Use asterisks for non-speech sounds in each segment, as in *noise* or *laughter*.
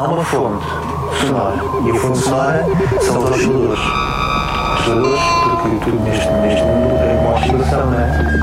há uma fonte sonora. E a fonte sonora são os osciladores. Osciladores, porque tudo neste, neste mundo é uma oscilação, não é?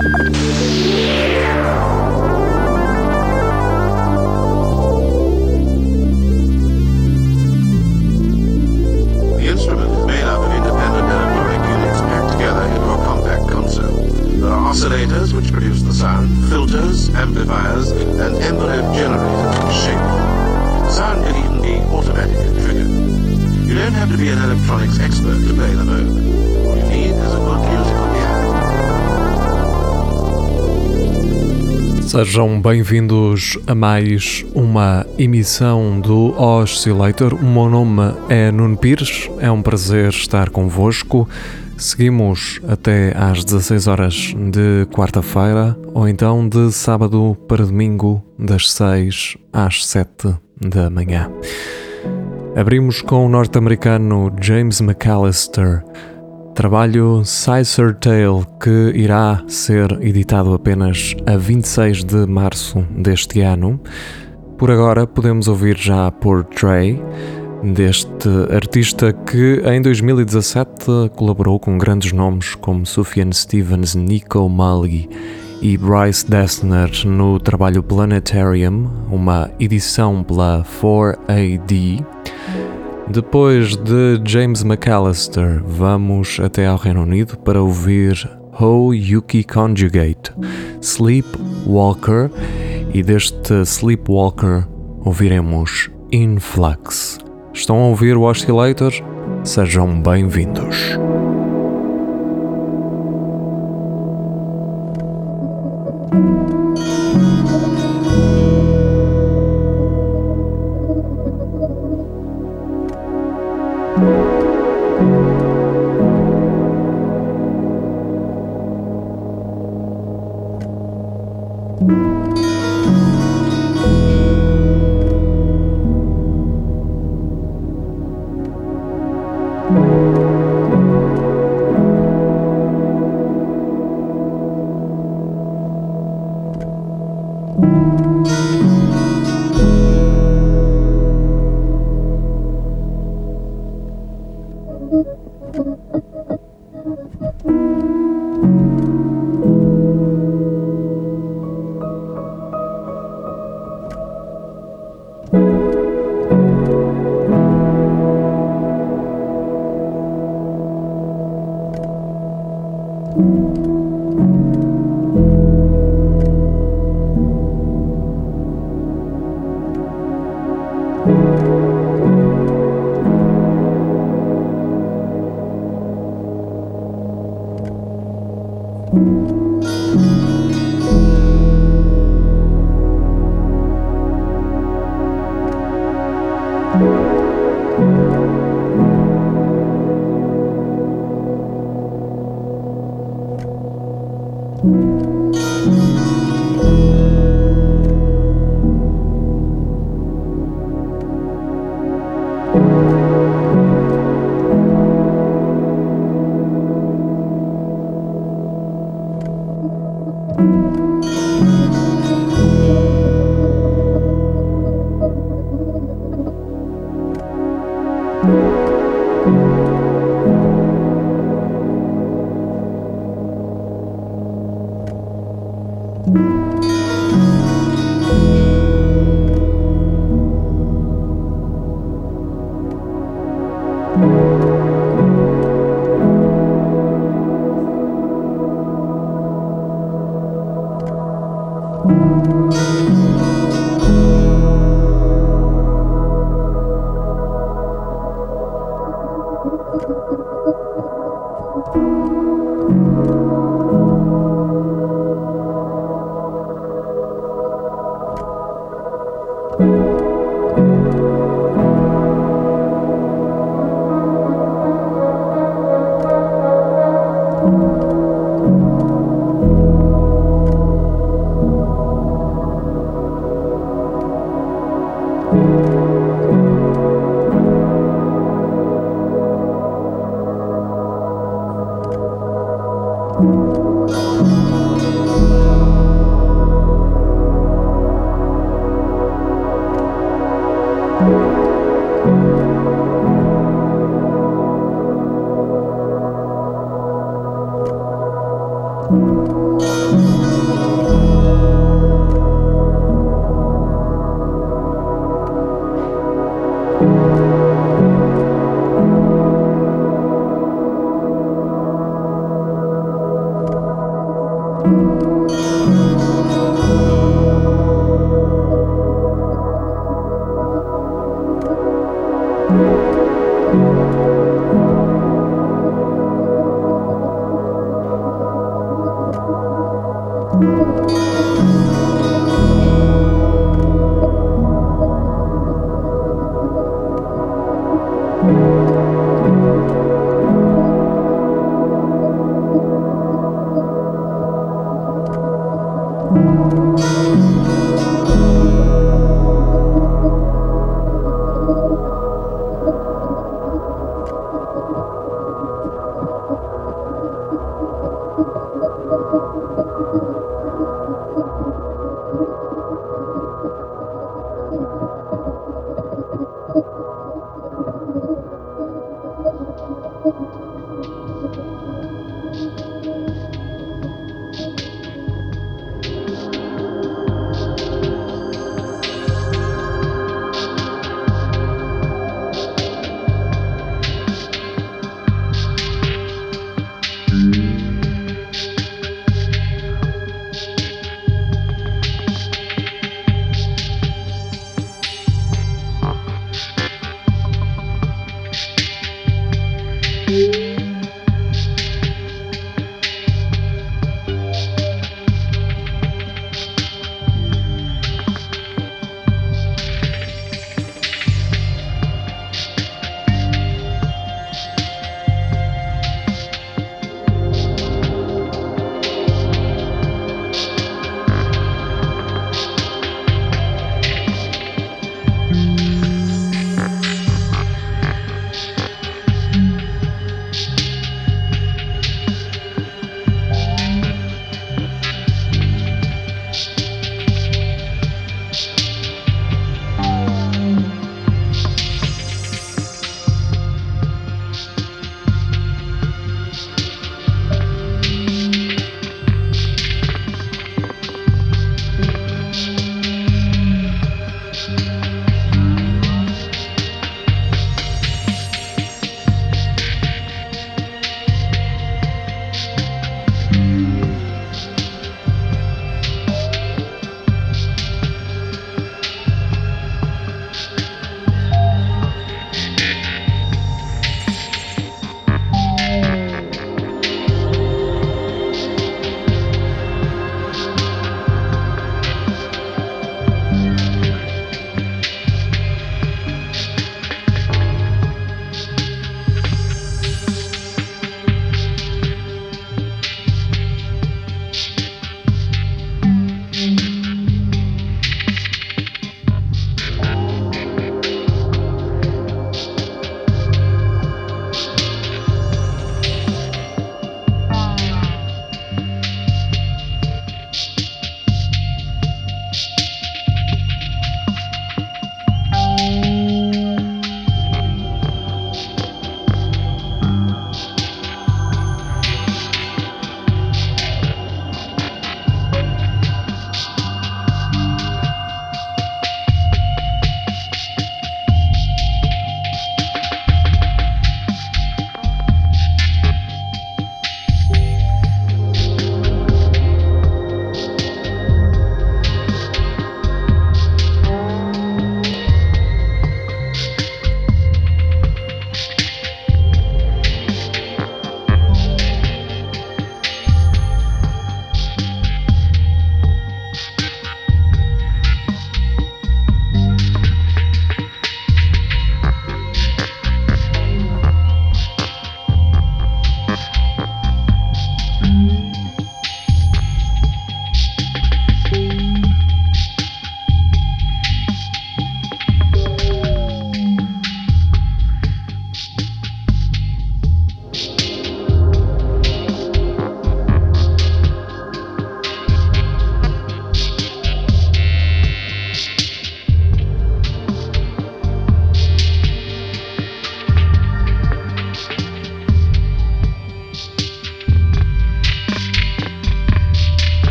Sejam bem-vindos a mais uma emissão do Oscillator. O meu nome é Nuno Pires, é um prazer estar convosco. Seguimos até às 16 horas de quarta-feira ou então de sábado para domingo, das 6 às 7 da manhã. Abrimos com o norte-americano James McAllister, trabalho Sizer Tale que irá ser editado apenas a 26 de março deste ano. Por agora podemos ouvir já Portray, deste artista que em 2017 colaborou com grandes nomes como Sufjan Stevens, Nico Mali e Bryce Dessner no trabalho Planetarium, uma edição pela 4AD. Depois de James McAllister, vamos até ao Reino Unido para ouvir Ho Yuki Conjugate, Sleepwalker, e deste Sleepwalker ouviremos Influx. Estão a ouvir o Oscillator? Sejam bem-vindos. Thank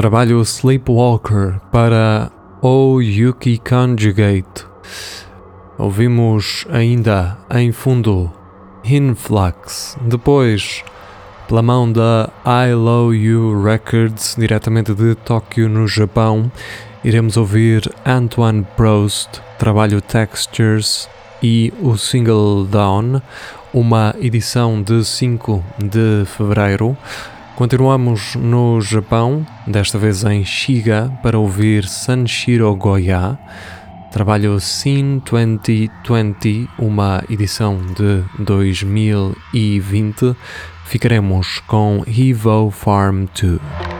Trabalho Sleepwalker para O Yuki Conjugate. Ouvimos ainda em fundo Influx. Depois, pela mão da I Love You Records, diretamente de Tóquio, no Japão, iremos ouvir Antoine Prost, trabalho Textures e o single Down, uma edição de 5 de fevereiro. Continuamos no Japão, desta vez em Shiga, para ouvir Sanshiro Goya, trabalho Scene 2020, uma edição de 2020. Ficaremos com Evo Farm 2.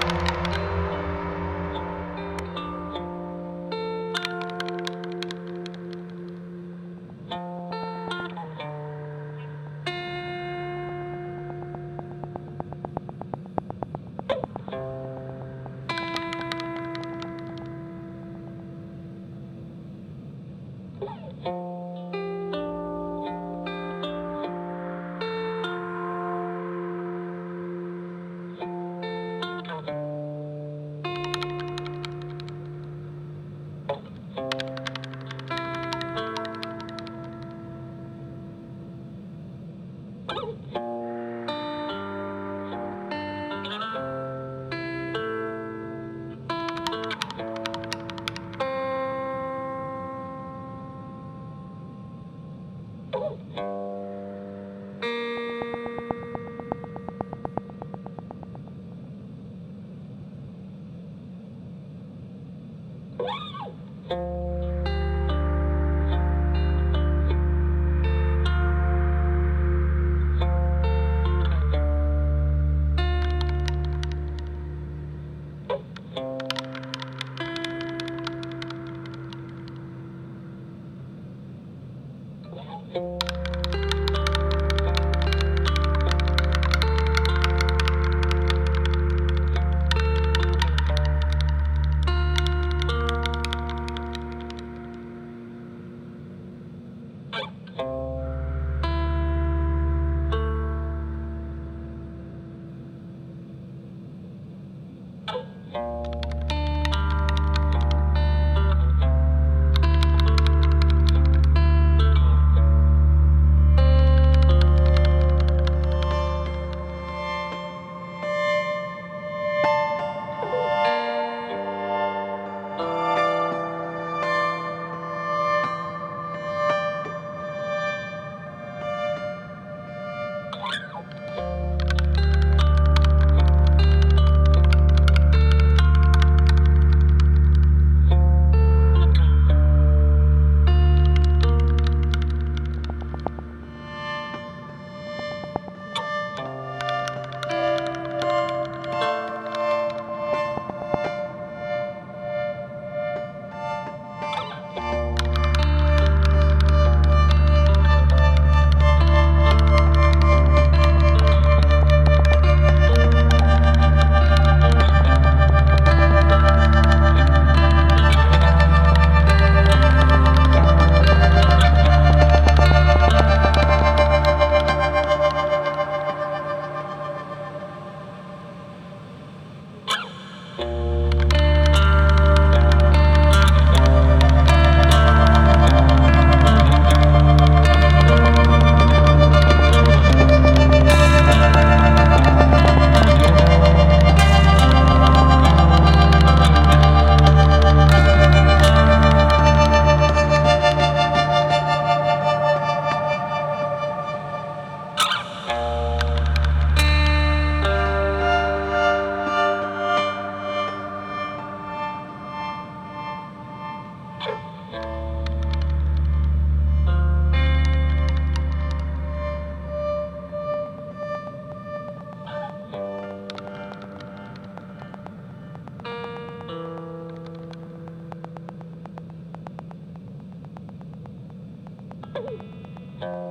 Oh. *laughs*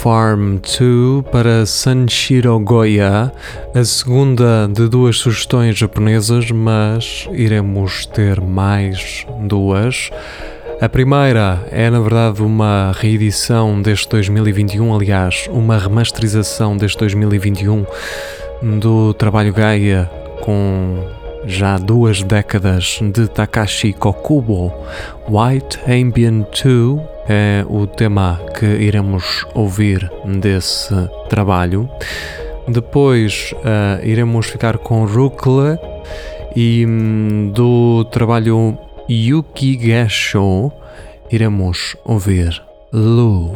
Farm 2 para Sanshiro Goya, a segunda de duas sugestões japonesas, mas iremos ter mais duas. A primeira é, na verdade, uma reedição deste 2021, aliás, uma remasterização deste 2021 do trabalho Gaia com já duas décadas de Takashi Kokubo. White Ambient 2 é o tema que iremos ouvir desse trabalho. Depois uh, iremos ficar com Rukle e um, do trabalho Yuki Gasho iremos ouvir Lu.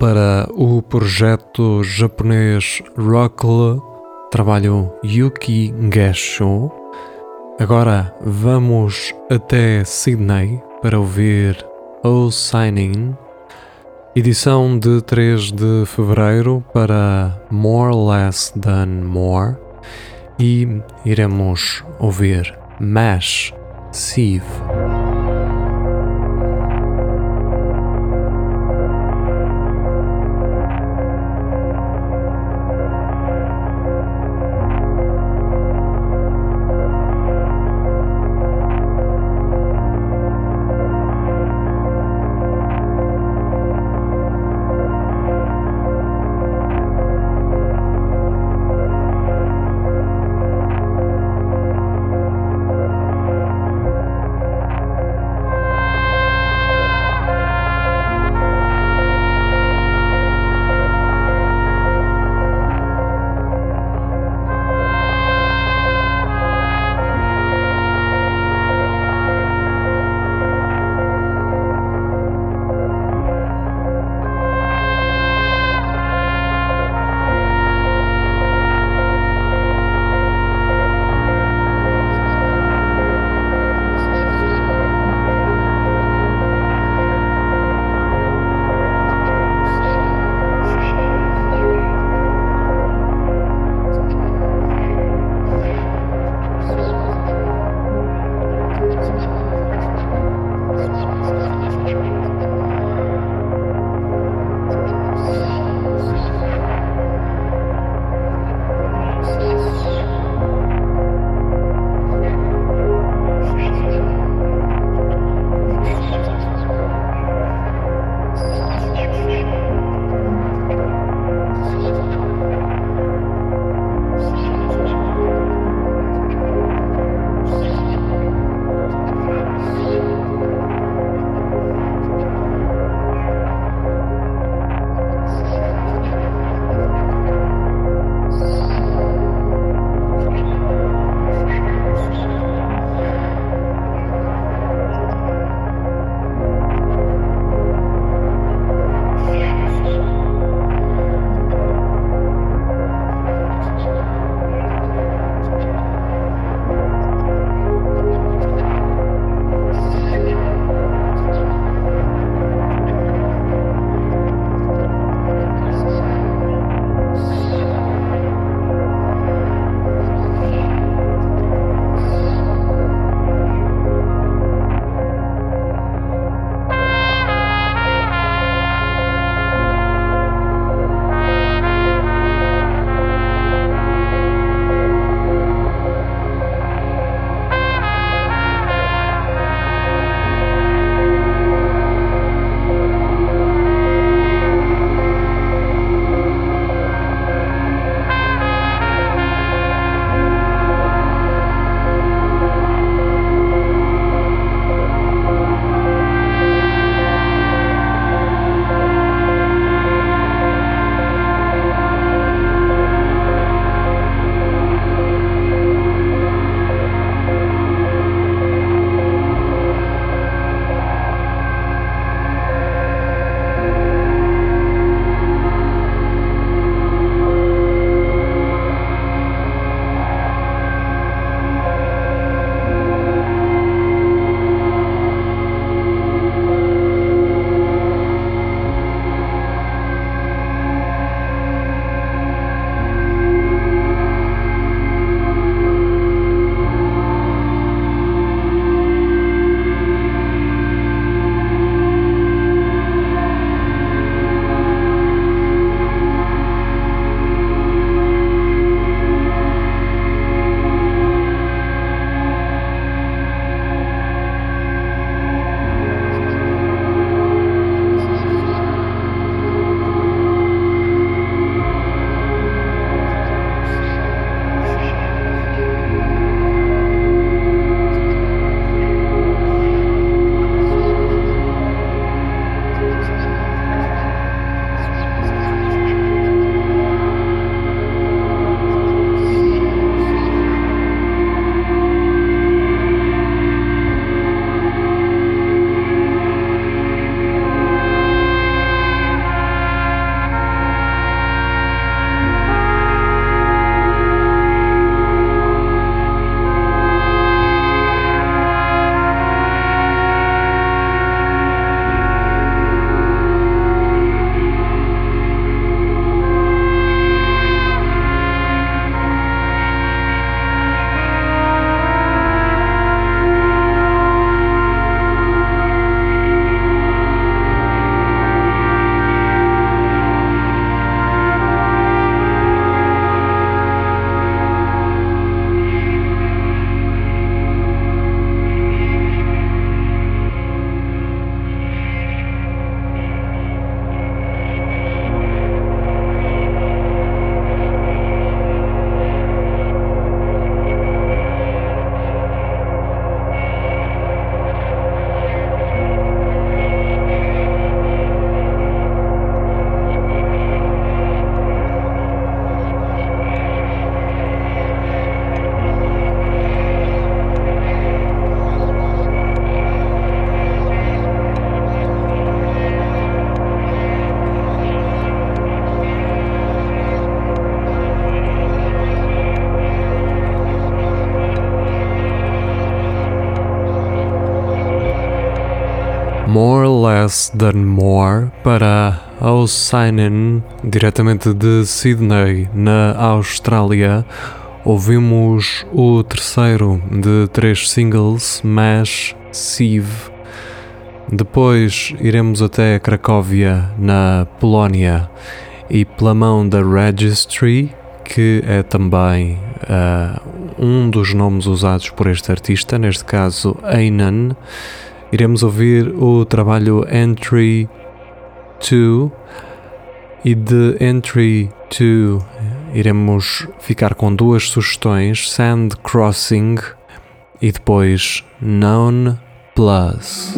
Para o projeto japonês Rockle, trabalho Yuki Gesho. Agora vamos até Sydney para ouvir O Signing, edição de 3 de fevereiro para More Less Than More e iremos ouvir Mash Sieve. More para Oceanen, diretamente de Sydney, na Austrália. Ouvimos o terceiro de três singles, Mash Sieve. Depois iremos até Cracóvia, na Polónia, e pela mão da Registry, que é também uh, um dos nomes usados por este artista, neste caso Einan iremos ouvir o trabalho Entry 2 e de Entry 2 iremos ficar com duas sugestões: Sand Crossing e depois Known Plus.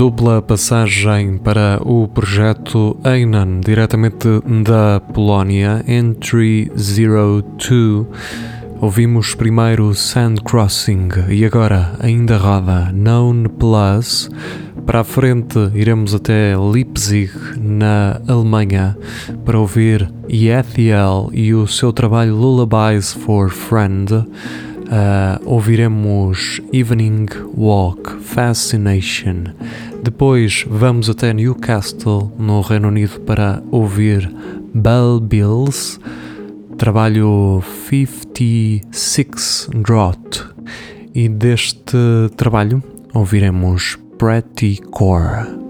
Dupla passagem para o projeto Einan, diretamente da Polónia, Entry 02. Ouvimos primeiro Sand Crossing e agora ainda roda Known Plus. Para a frente iremos até Leipzig, na Alemanha, para ouvir Yethiel e o seu trabalho Lullabies for Friend. Uh, ouviremos Evening Walk Fascination. Depois vamos até Newcastle, no Reino Unido, para ouvir Bell Bills, trabalho 56 Draught. E deste trabalho ouviremos Pretty Core.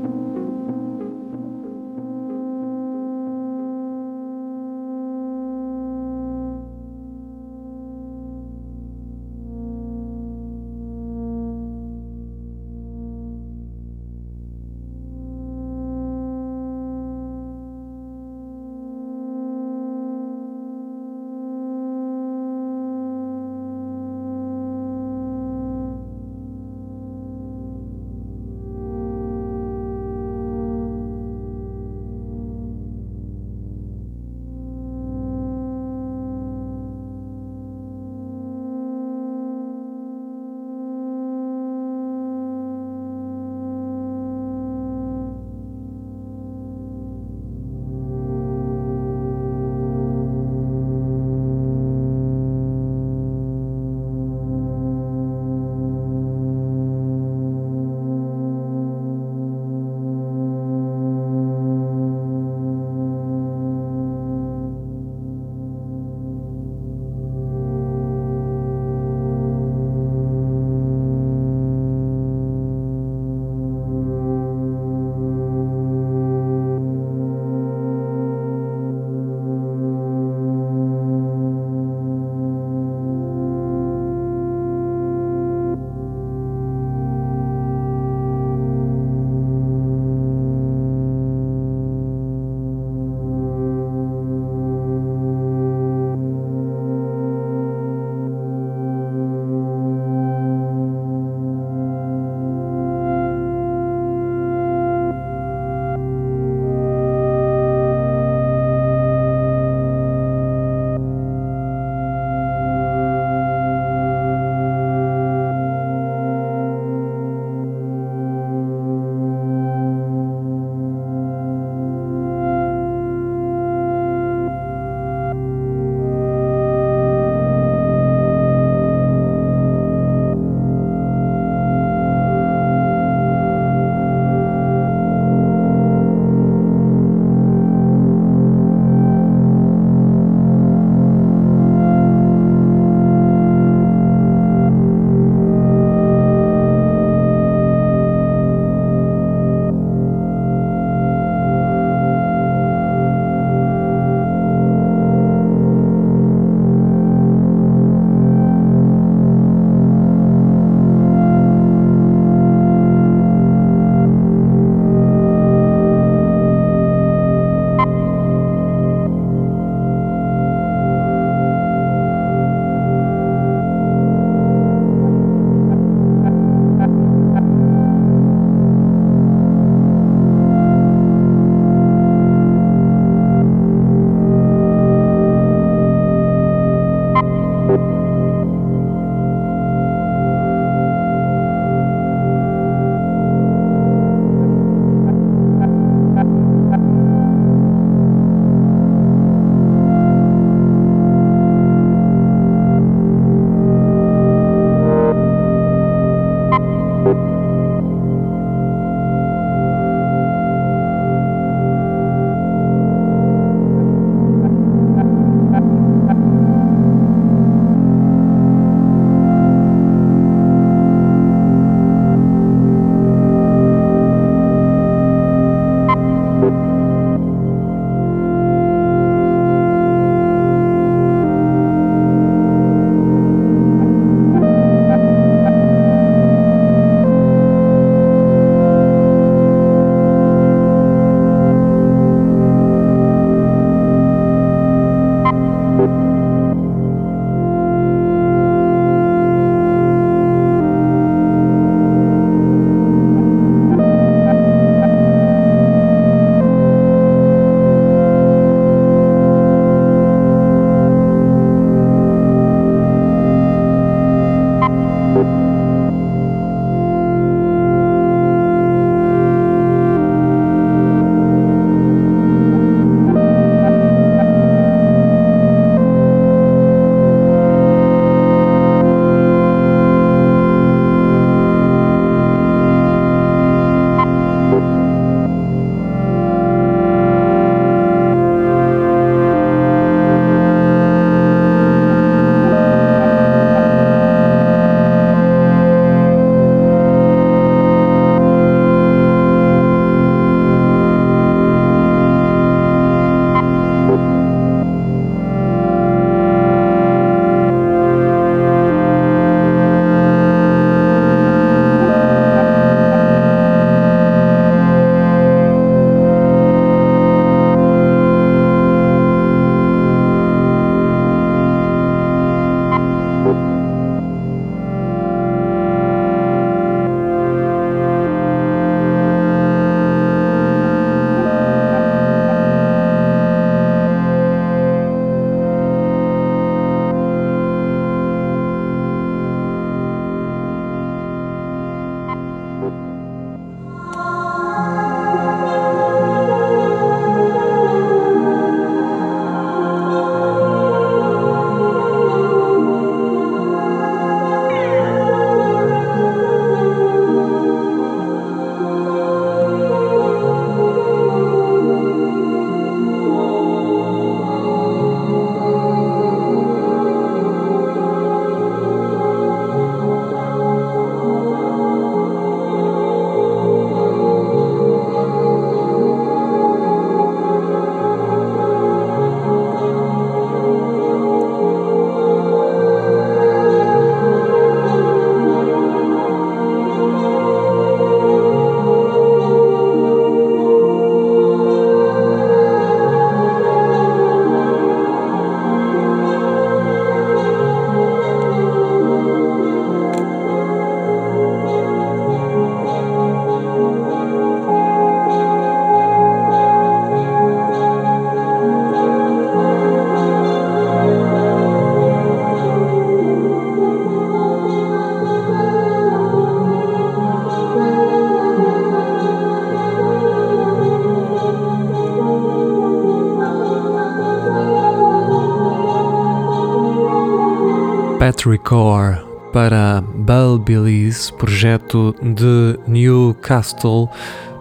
Petrichor para Belbilise, projeto de Newcastle.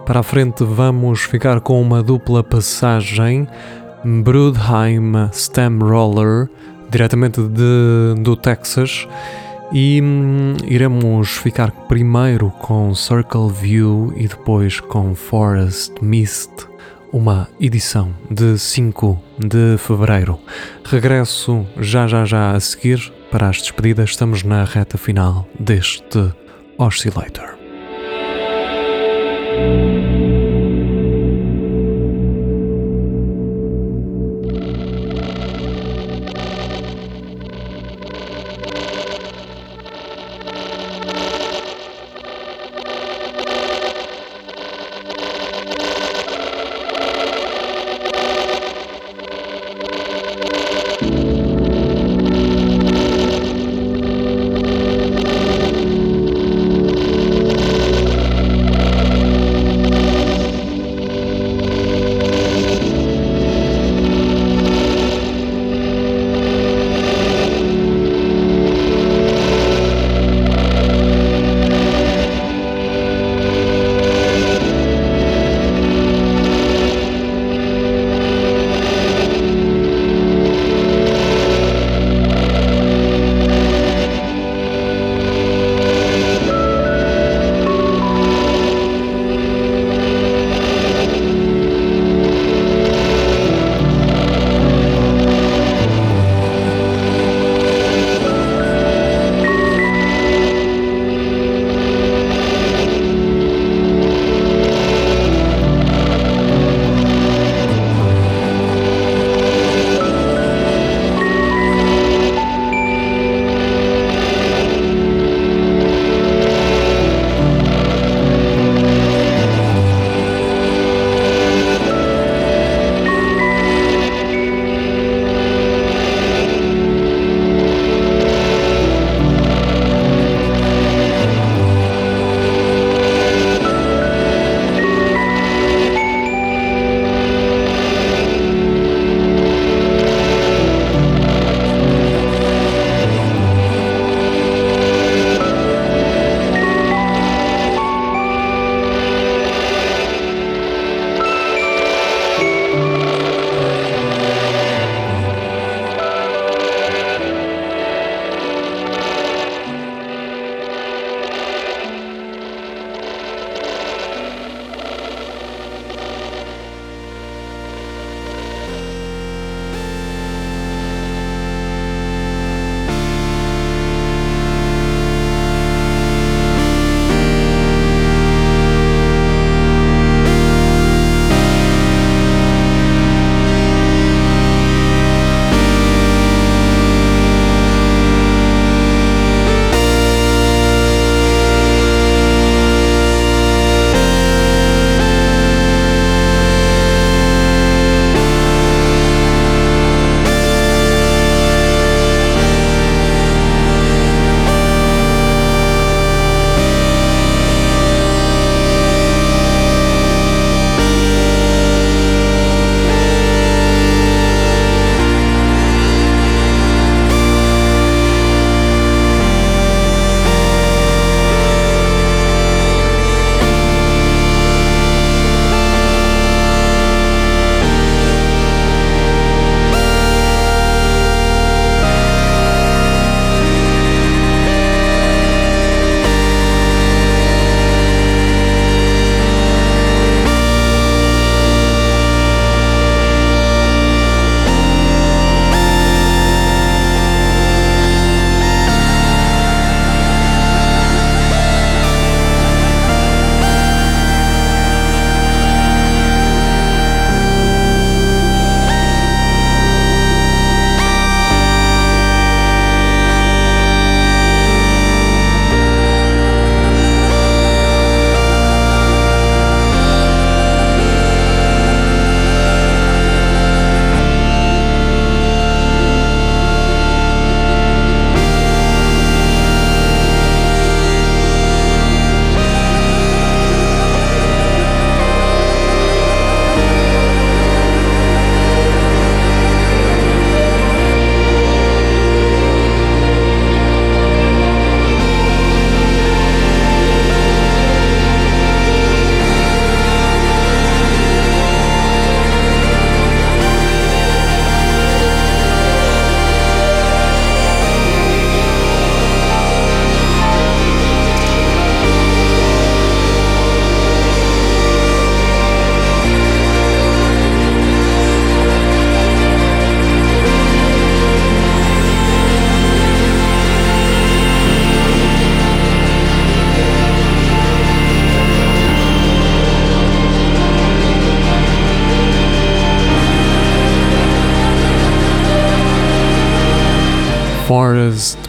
Para a frente vamos ficar com uma dupla passagem, Brudheim Roller, diretamente de, do Texas. E hum, iremos ficar primeiro com Circle View e depois com Forest Mist, uma edição de 5 de fevereiro. Regresso já já já a seguir para as despedidas, estamos na reta final deste Oscillator.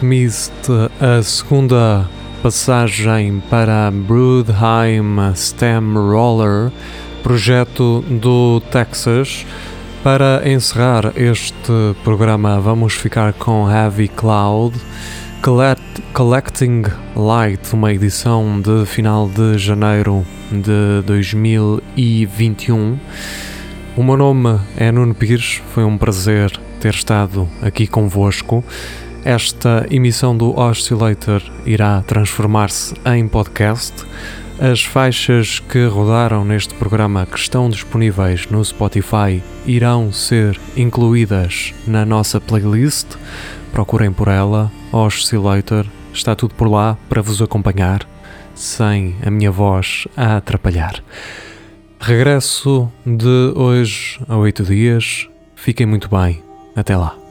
Mist, a segunda passagem para Broodheim Stem Roller, projeto do Texas. Para encerrar este programa, vamos ficar com Heavy Cloud, Collecting Light, uma edição de final de janeiro de 2021. O meu nome é Nuno Pires, foi um prazer ter estado aqui convosco. Esta emissão do Oscillator irá transformar-se em podcast. As faixas que rodaram neste programa que estão disponíveis no Spotify irão ser incluídas na nossa playlist. Procurem por ela, Oscillator, está tudo por lá para vos acompanhar, sem a minha voz a atrapalhar. Regresso de hoje a oito dias. Fiquem muito bem. Até lá.